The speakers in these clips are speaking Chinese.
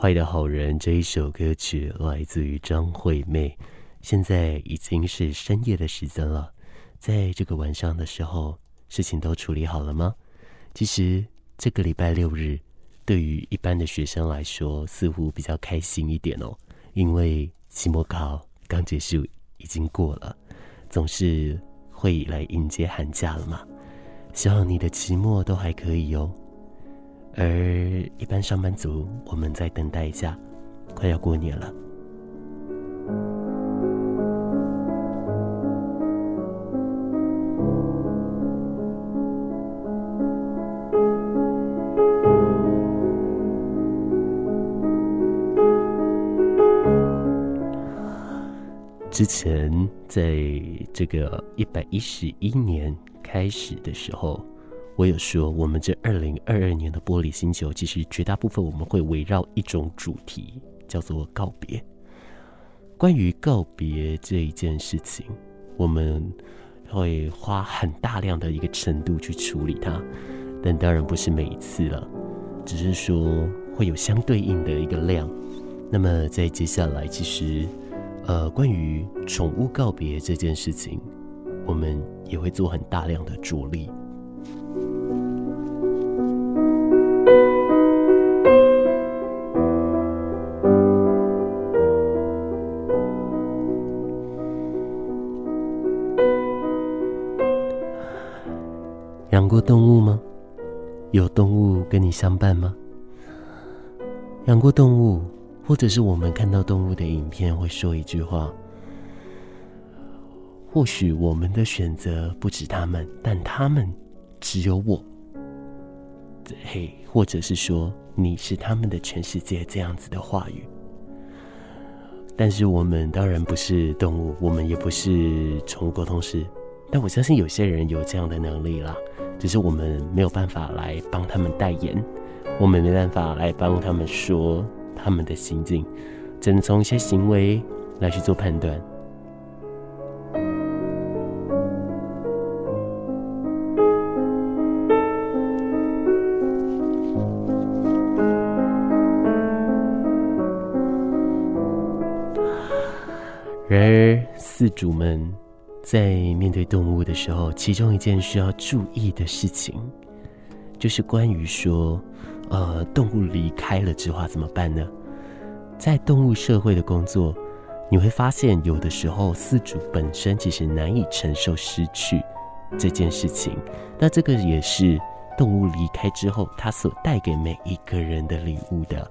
坏的好人这一首歌曲来自于张惠妹。现在已经是深夜的时间了，在这个晚上的时候，事情都处理好了吗？其实这个礼拜六日，对于一般的学生来说，似乎比较开心一点哦，因为期末考刚结束，已经过了，总是会来迎接寒假了嘛。希望你的期末都还可以哦。而一般上班族，我们再等待一下，快要过年了。之前在这个一百一十一年开始的时候，我有说，我们这二零二二年的玻璃星球，其实绝大部分我们会围绕一种主题，叫做告别。关于告别这一件事情，我们会花很大量的一个程度去处理它，但当然不是每一次了，只是说会有相对应的一个量。那么在接下来，其实。呃，关于宠物告别这件事情，我们也会做很大量的着力。动物吗？有动物跟你相伴吗？养过动物。或者是我们看到动物的影片，会说一句话：或许我们的选择不止他们，但他们只有我。嘿，或者是说你是他们的全世界，这样子的话语。但是我们当然不是动物，我们也不是宠物沟通师，但我相信有些人有这样的能力啦，只是我们没有办法来帮他们代言，我们没办法来帮他们说。他们的心境，只能从一些行为来去做判断。然而，饲主们在面对动物的时候，其中一件需要注意的事情，就是关于说。呃，动物离开了之后怎么办呢？在动物社会的工作，你会发现有的时候饲主本身其实难以承受失去这件事情。那这个也是动物离开之后，它所带给每一个人的礼物的。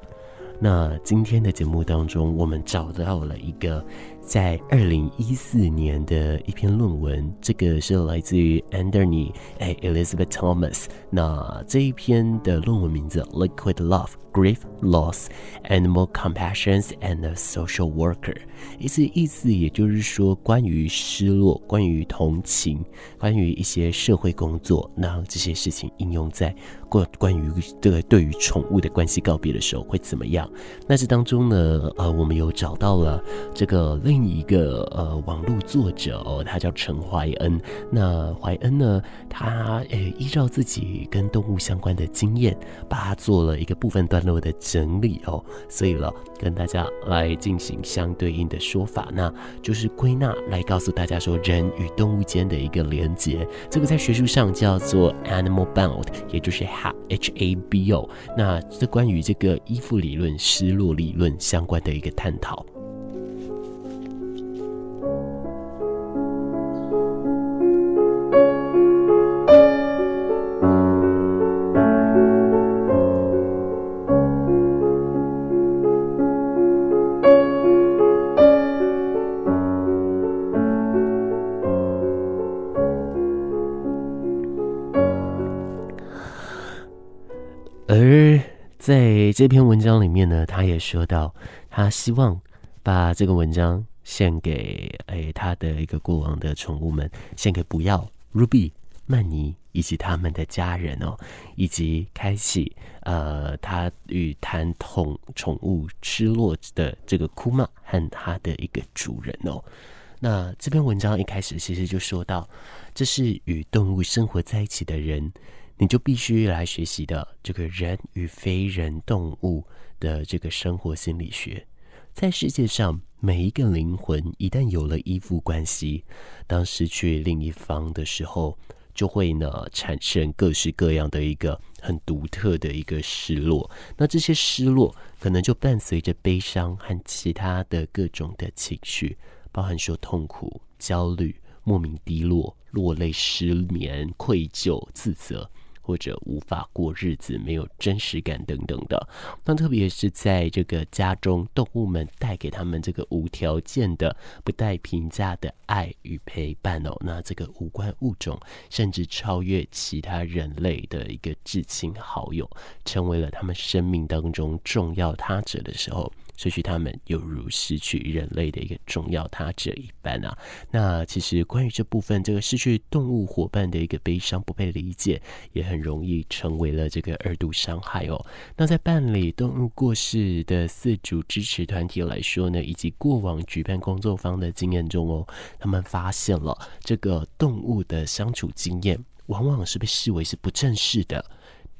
那今天的节目当中，我们找到了一个在二零一四年的一篇论文，这个是来自于 Anthony 哎 Elizabeth Thomas。那这一篇的论文名字《Liquid Love》。Grief, loss, animal Compassions and a social worker。意思意思，也就是说，关于失落，关于同情，关于一些社会工作，那这些事情应用在关关于这个对于宠物的关系告别的时候会怎么样？那这当中呢，呃，我们有找到了这个另一个呃网络作者哦，他叫陈怀恩。那怀恩呢，他诶依照自己跟动物相关的经验，把它做了一个部分段落。的整理哦，所以了，跟大家来进行相对应的说法，那就是归纳来告诉大家说，人与动物间的一个连接，这个在学术上叫做 animal bound，也就是 H A B O。那这关于这个依附理论、失落理论相关的一个探讨。在这篇文章里面呢，他也说到，他希望把这个文章献给诶他的一个过往的宠物们，献给不要 Ruby、曼尼以及他们的家人哦，以及开启呃他与谈宠宠物失落的这个库玛和他的一个主人哦。那这篇文章一开始其实就说到，这是与动物生活在一起的人。你就必须来学习的这个人与非人动物的这个生活心理学，在世界上每一个灵魂一旦有了依附关系，当失去另一方的时候，就会呢产生各式各样的一个很独特的一个失落。那这些失落可能就伴随着悲伤和其他的各种的情绪，包含说痛苦、焦虑、莫名低落、落泪、失眠、愧疚、自责。或者无法过日子，没有真实感等等的。那特别是在这个家中，动物们带给他们这个无条件的、不带评价的爱与陪伴哦。那这个无关物种，甚至超越其他人类的一个至亲好友，成为了他们生命当中重要他者的时候。失去他们，犹如失去人类的一个重要他者一般啊。那其实关于这部分，这个失去动物伙伴的一个悲伤、不被理解，也很容易成为了这个二度伤害哦。那在办理动物过世的四主支持团体来说呢，以及过往举办工作坊的经验中哦，他们发现了这个动物的相处经验，往往是被视为是不正式的。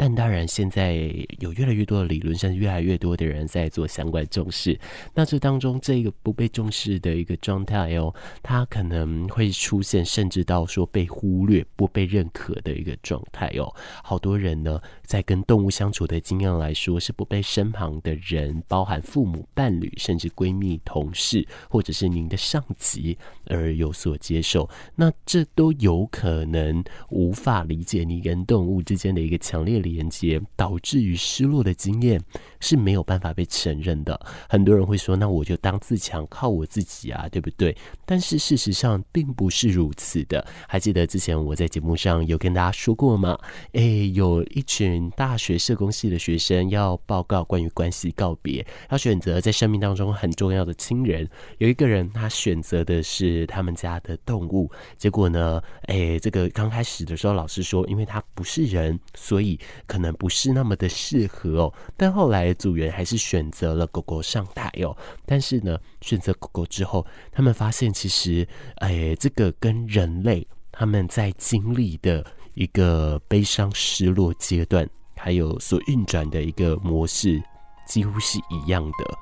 但当然，现在有越来越多的理论，甚至越来越多的人在做相关重视。那这当中，这个不被重视的一个状态哦，它可能会出现，甚至到说被忽略、不被认可的一个状态哦。好多人呢，在跟动物相处的经验来说，是不被身旁的人，包含父母、伴侣，甚至闺蜜、同事，或者是您的上级而有所接受。那这都有可能无法理解你跟动物之间的一个强烈连接导致于失落的经验是没有办法被承认的。很多人会说：“那我就当自强，靠我自己啊，对不对？”但是事实上并不是如此的。还记得之前我在节目上有跟大家说过吗？诶，有一群大学社工系的学生要报告关于关系告别，要选择在生命当中很重要的亲人。有一个人他选择的是他们家的动物，结果呢，诶，这个刚开始的时候老师说，因为他不是人，所以。可能不是那么的适合哦，但后来组员还是选择了狗狗上台哦。但是呢，选择狗狗之后，他们发现其实，哎，这个跟人类他们在经历的一个悲伤失落阶段，还有所运转的一个模式，几乎是一样的。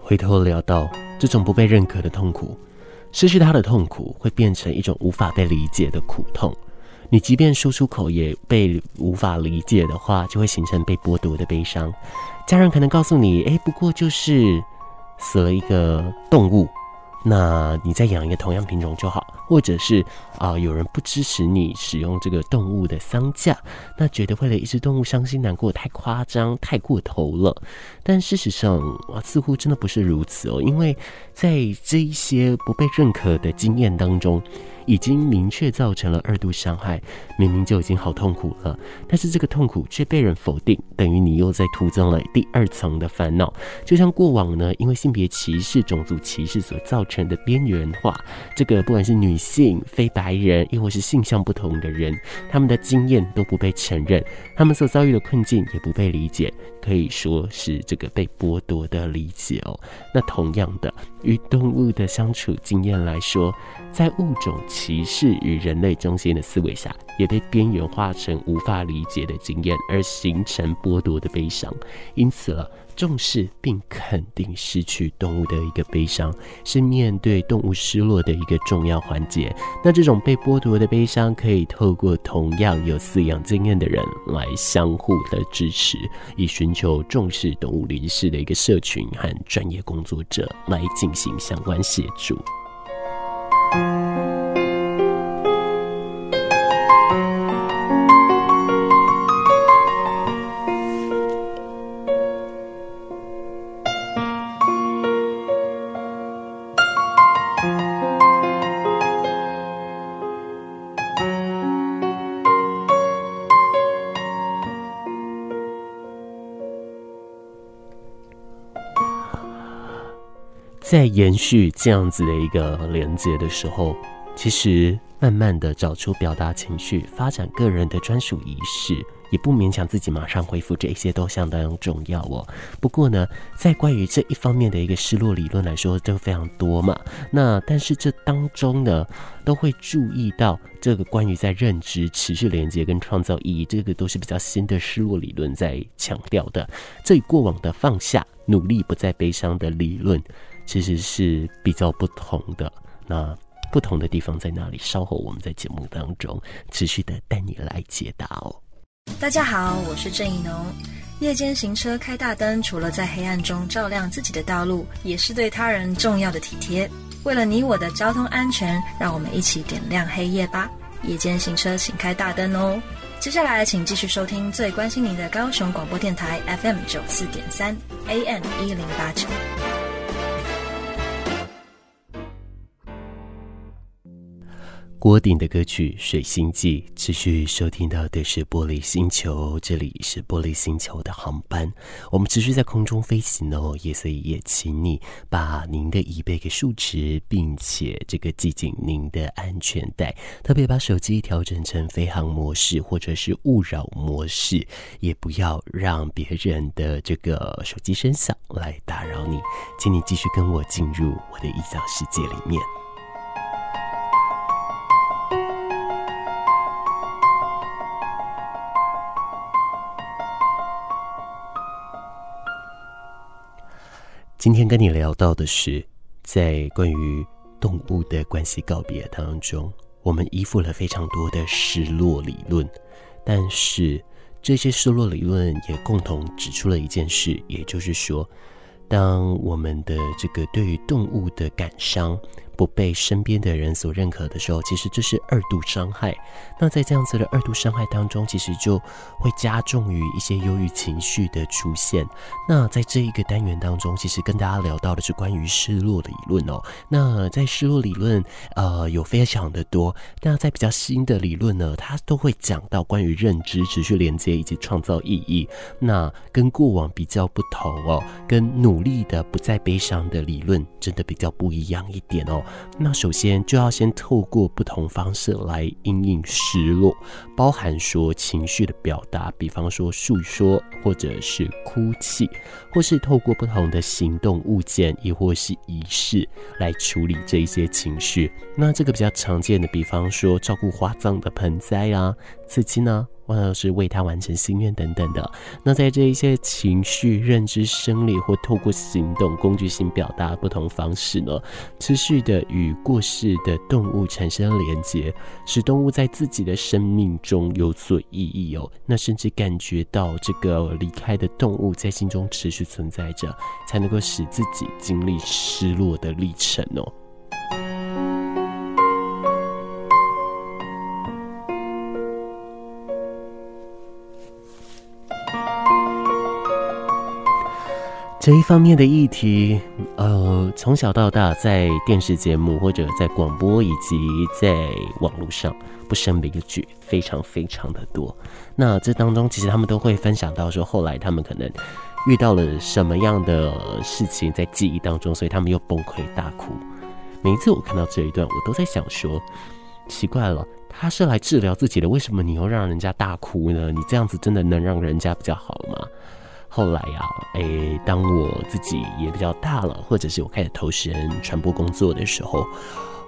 回头聊到这种不被认可的痛苦，失去他的痛苦会变成一种无法被理解的苦痛。你即便说出口也被无法理解的话，就会形成被剥夺的悲伤。家人可能告诉你：“诶，不过就是死了一个动物。”那你再养一个同样品种就好，或者是啊、有人不支持你使用这个动物的丧架，那觉得为了一只动物伤心难过太夸张、太过头了。但事实上啊，似乎真的不是如此哦，因为在这一些不被认可的经验当中。已经明确造成了二度伤害，明明就已经好痛苦了，但是这个痛苦却被人否定，等于你又在徒增了第二层的烦恼。就像过往呢，因为性别歧视、种族歧视所造成的边缘化，这个不管是女性、非白人，亦或是性向不同的人，他们的经验都不被承认，他们所遭遇的困境也不被理解，可以说是这个被剥夺的理解哦。那同样的，与动物的相处经验来说，在物种歧视与人类中心的思维下，也被边缘化成无法理解的经验，而形成剥夺的悲伤。因此了，重视并肯定失去动物的一个悲伤，是面对动物失落的一个重要环节。那这种被剥夺的悲伤，可以透过同样有饲养经验的人来相互的支持，以寻求重视动物离世的一个社群和专业工作者来进行相关协助。延续这样子的一个连接的时候，其实慢慢的找出表达情绪、发展个人的专属仪式。也不勉强自己马上恢复，这一些都相当重要哦。不过呢，在关于这一方面的一个失落理论来说，就非常多嘛。那但是这当中呢，都会注意到这个关于在认知、持续连接跟创造意义，这个都是比较新的失落理论在强调的。这与过往的放下、努力、不再悲伤的理论，其实是比较不同的。那不同的地方在哪里？稍后我们在节目当中持续的带你来解答哦。大家好，我是郑宜农。夜间行车开大灯，除了在黑暗中照亮自己的道路，也是对他人重要的体贴。为了你我的交通安全，让我们一起点亮黑夜吧！夜间行车，请开大灯哦。接下来，请继续收听最关心您的高雄广播电台 FM 九四点三 AM 一零八九。郭顶的歌曲《水星记》，持续收听到的是玻璃星球，这里是玻璃星球的航班，我们持续在空中飞行哦，也所以也请你把您的椅背给竖直，并且这个系紧您的安全带，特别把手机调整成飞航模式或者是勿扰模式，也不要让别人的这个手机声响来打扰你，请你继续跟我进入我的异想世界里面。今天跟你聊到的是，在关于动物的关系告别当中，我们依附了非常多的失落理论，但是这些失落理论也共同指出了一件事，也就是说，当我们的这个对于动物的感伤，不被身边的人所认可的时候，其实这是二度伤害。那在这样子的二度伤害当中，其实就会加重于一些忧郁情绪的出现。那在这一个单元当中，其实跟大家聊到的是关于失落的理论哦。那在失落理论，呃，有非常的多。那在比较新的理论呢，它都会讲到关于认知、持续连接以及创造意义。那跟过往比较不同哦，跟努力的不再悲伤的理论，真的比较不一样一点哦。那首先就要先透过不同方式来因应失落，包含说情绪的表达，比方说诉说，或者是哭泣，或是透过不同的行动、物件，亦或是仪式来处理这一些情绪。那这个比较常见的，比方说照顾花葬的盆栽啊，刺青呢。或者是为他完成心愿等等的，那在这一些情绪、认知、生理或透过行动工具性表达不同方式呢，持续的与过世的动物产生连接，使动物在自己的生命中有所意义哦。那甚至感觉到这个离开的动物在心中持续存在着，才能够使自己经历失落的历程哦。这一方面的议题，呃，从小到大，在电视节目或者在广播以及在网络上不胜枚举，非常非常的多。那这当中，其实他们都会分享到说，后来他们可能遇到了什么样的事情在记忆当中，所以他们又崩溃大哭。每一次我看到这一段，我都在想说，奇怪了，他是来治疗自己的，为什么你又让人家大哭呢？你这样子真的能让人家比较好吗？后来呀、啊，诶，当我自己也比较大了，或者是我开始投身传播工作的时候，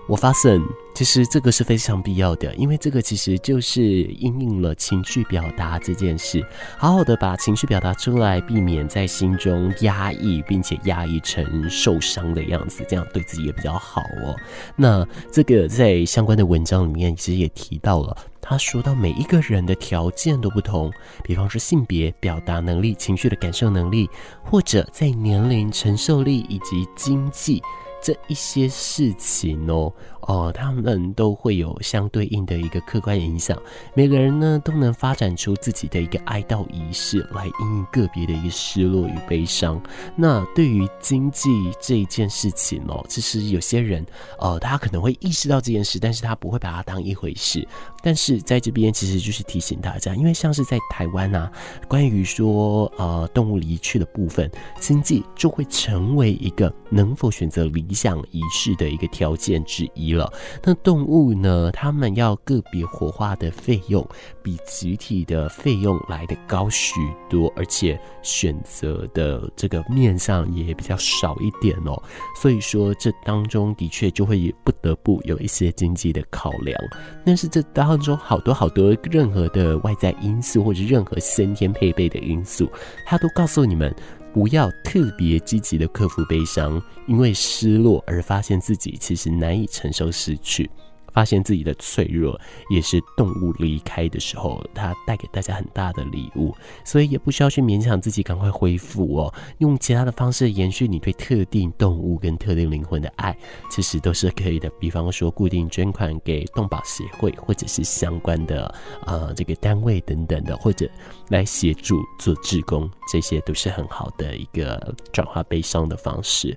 我发现其实这个是非常必要的，因为这个其实就是应应了情绪表达这件事，好好的把情绪表达出来，避免在心中压抑，并且压抑成受伤的样子，这样对自己也比较好哦。那这个在相关的文章里面其实也提到了。他说到，每一个人的条件都不同，比方说性别、表达能力、情绪的感受能力，或者在年龄、承受力以及经济这一些事情哦。哦，他们都会有相对应的一个客观影响。每个人呢都能发展出自己的一个哀悼仪式，来应应个别的一个失落与悲伤。那对于经济这一件事情哦，其实有些人呃，他可能会意识到这件事，但是他不会把它当一回事。但是在这边其实就是提醒大家，因为像是在台湾啊，关于说呃动物离去的部分，经济就会成为一个能否选择理想仪式的一个条件之一。了。那动物呢，他们要个别火化的费用比集体的费用来得高许多，而且选择的这个面向也比较少一点哦。所以说，这当中的确就会不得不有一些经济的考量。但是这当中好多好多任何的外在因素，或者任何先天配备的因素，它都告诉你们。不要特别积极的克服悲伤，因为失落而发现自己其实难以承受失去。发现自己的脆弱，也是动物离开的时候，它带给大家很大的礼物，所以也不需要去勉强自己赶快恢复哦。用其他的方式延续你对特定动物跟特定灵魂的爱，其实都是可以的。比方说，固定捐款给动保协会，或者是相关的呃这个单位等等的，或者来协助做志工，这些都是很好的一个转化悲伤的方式。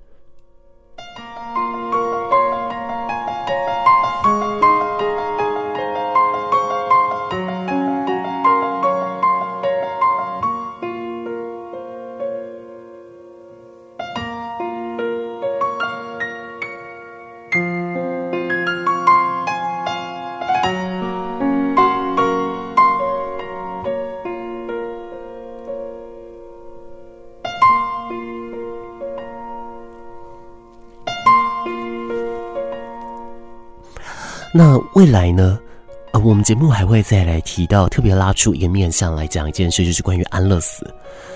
未来呢？呃，我们节目还会再来提到，特别拉出一个面向来讲一件事，就是关于安乐死。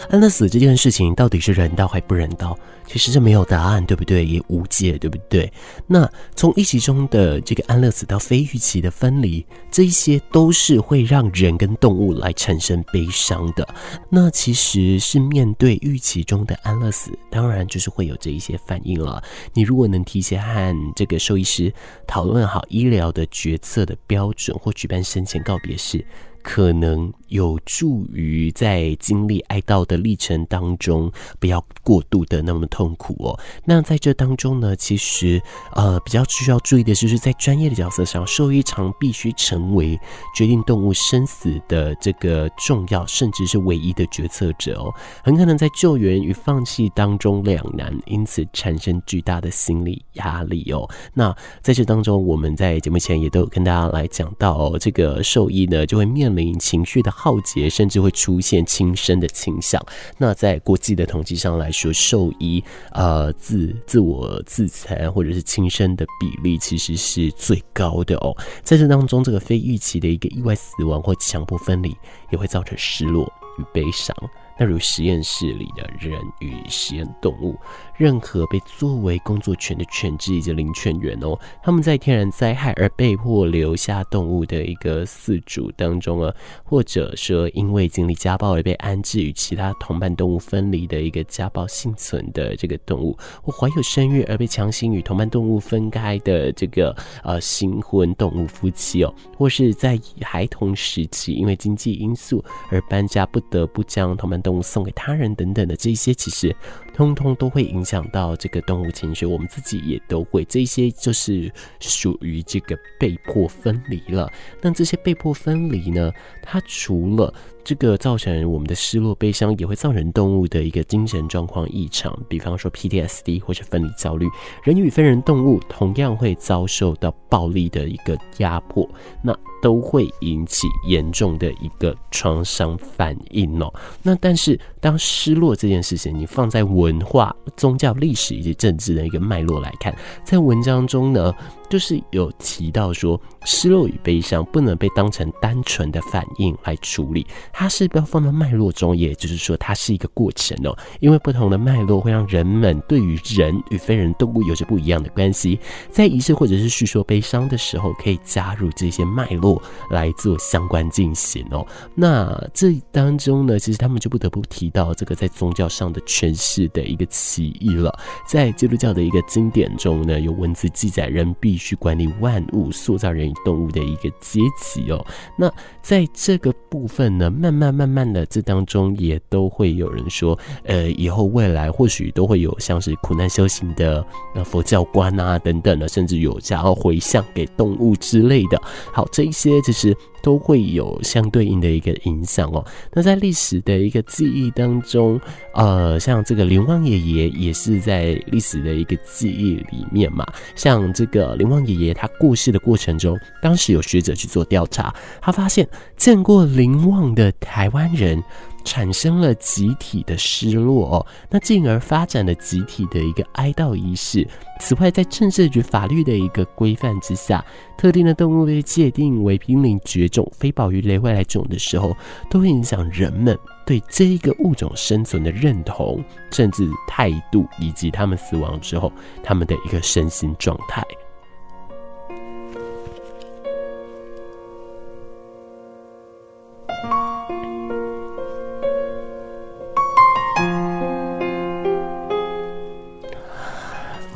安乐死这件事情到底是人道还是不人道？其实这没有答案，对不对？也无解，对不对？那从预期中的这个安乐死到非预期的分离，这一些都是会让人跟动物来产生悲伤的。那其实是面对预期中的安乐死，当然就是会有这一些反应了。你如果能提前和这个兽医师讨论好医疗的决策的标准，或举办生前告别式。可能有助于在经历哀悼的历程当中，不要过度的那么痛苦哦。那在这当中呢，其实呃比较需要注意的就是，在专业的角色上，兽医常必须成为决定动物生死的这个重要，甚至是唯一的决策者哦。很可能在救援与放弃当中两难，因此产生巨大的心理压力哦。那在这当中，我们在节目前也都有跟大家来讲到哦，这个兽医呢就会面情绪的耗竭，甚至会出现轻生的倾向。那在国际的统计上来说，兽医呃自自我自残或者是轻生的比例其实是最高的哦。在这当中，这个非预期的一个意外死亡或强迫分离，也会造成失落与悲伤。那如实验室里的人与实验动物，任何被作为工作犬的犬只以及领犬员哦，他们在天然灾害而被迫留下动物的一个饲主当中啊，或者说因为经历家暴而被安置与其他同伴动物分离的一个家暴幸存的这个动物，或怀有身孕而被强行与同伴动物分开的这个呃新婚动物夫妻哦，或是在孩童时期因为经济因素而搬家不得不将同伴。动物送给他人等等的这些，其实通通都会影响到这个动物情绪，我们自己也都会。这些就是属于这个被迫分离了。那这些被迫分离呢，它除了这个造成我们的失落、悲伤，也会造成动物的一个精神状况异常，比方说 PTSD 或者分离焦虑。人与非人动物同样会遭受到暴力的一个压迫，那都会引起严重的一个创伤反应哦。那但是当失落这件事情，你放在文化、宗教、历史以及政治的一个脉络来看，在文章中呢，就是有提到说，失落与悲伤不能被当成单纯的反应来处理，它是不要放到脉络中，也就是说，它是一个过程哦。因为不同的脉络会让人们对于人与非人动物有着不一样的关系，在仪式或者是叙说悲伤的时候，可以加入这些脉络来做相关进行哦。那这当中呢，其实他们就不得不提到这个在宗教上的诠释的一个歧义了。在基督教的一个经典中呢，有文字记载人必。必须管理万物、塑造人与动物的一个阶级哦。那在这个部分呢，慢慢慢慢的，这当中也都会有人说，呃，以后未来或许都会有像是苦难修行的呃佛教观啊等等的，甚至有想要回向给动物之类的。好，这一些就是。都会有相对应的一个影响哦。那在历史的一个记忆当中，呃，像这个林旺爷爷也是在历史的一个记忆里面嘛。像这个林旺爷爷他过世的过程中，当时有学者去做调查，他发现见过林旺的台湾人。产生了集体的失落哦，那进而发展了集体的一个哀悼仪式。此外，在政治与法律的一个规范之下，特定的动物被界定为濒临绝种、非保育类外来种的时候，都会影响人们对这一个物种生存的认同、甚至态度，以及他们死亡之后他们的一个身心状态。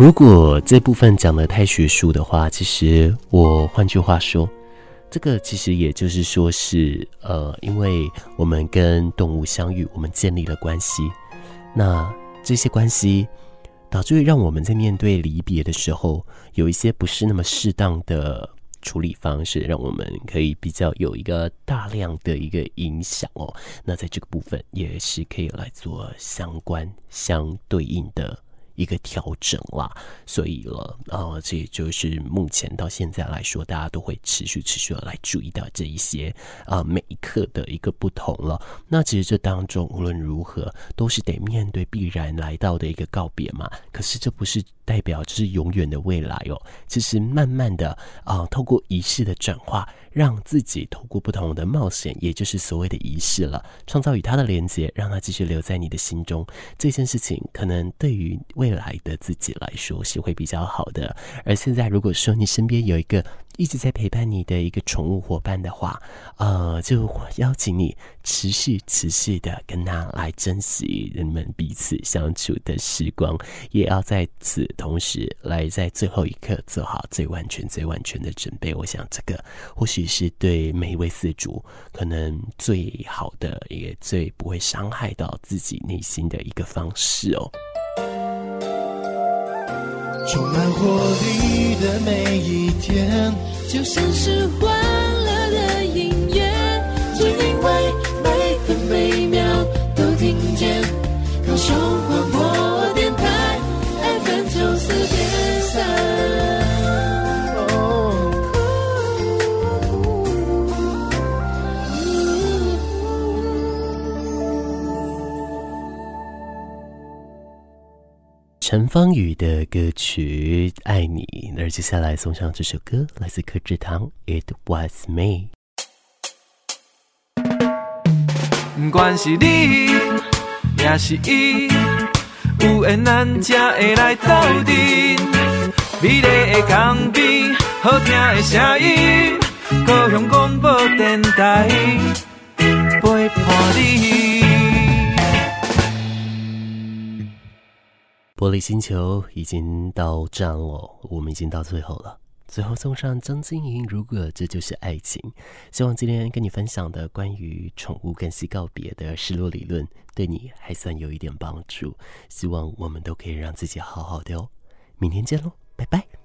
如果这部分讲的太学术的话，其实我换句话说，这个其实也就是说是，呃，因为我们跟动物相遇，我们建立了关系，那这些关系导致于让我们在面对离别的时候，有一些不是那么适当的处理方式，让我们可以比较有一个大量的一个影响哦。那在这个部分也是可以来做相关相对应的。一个调整啦，所以了，啊，这也就是目前到现在来说，大家都会持续持续的来注意到这一些啊每一刻的一个不同了。那其实这当中无论如何，都是得面对必然来到的一个告别嘛。可是这不是代表这是永远的未来哦，其实慢慢的啊，透过仪式的转化。让自己透过不同的冒险，也就是所谓的仪式了，创造与他的连接，让他继续留在你的心中。这件事情可能对于未来的自己来说是会比较好的。而现在，如果说你身边有一个一直在陪伴你的一个宠物伙伴的话，呃，就邀请你持续持续的跟他来珍惜人们彼此相处的时光，也要在此同时来在最后一刻做好最完全、最完全的准备。我想这个或许是对每一位饲主可能最好的，也最不会伤害到自己内心的一个方式哦。充满活力的每一天，就像是欢陈芳语的歌曲《爱你》，而接下来送上这首歌，来自柯智棠《It Was Me》。不管是你，也是伊，有缘咱才会来斗阵。美丽的港边，好听的声音，高雄广播电台陪伴你。玻璃星球已经到站了，我们已经到最后了。最后送上张晶莹，如果这就是爱情。希望今天跟你分享的关于宠物跟西告别的失落理论，对你还算有一点帮助。希望我们都可以让自己好好的哦。明天见喽，拜拜。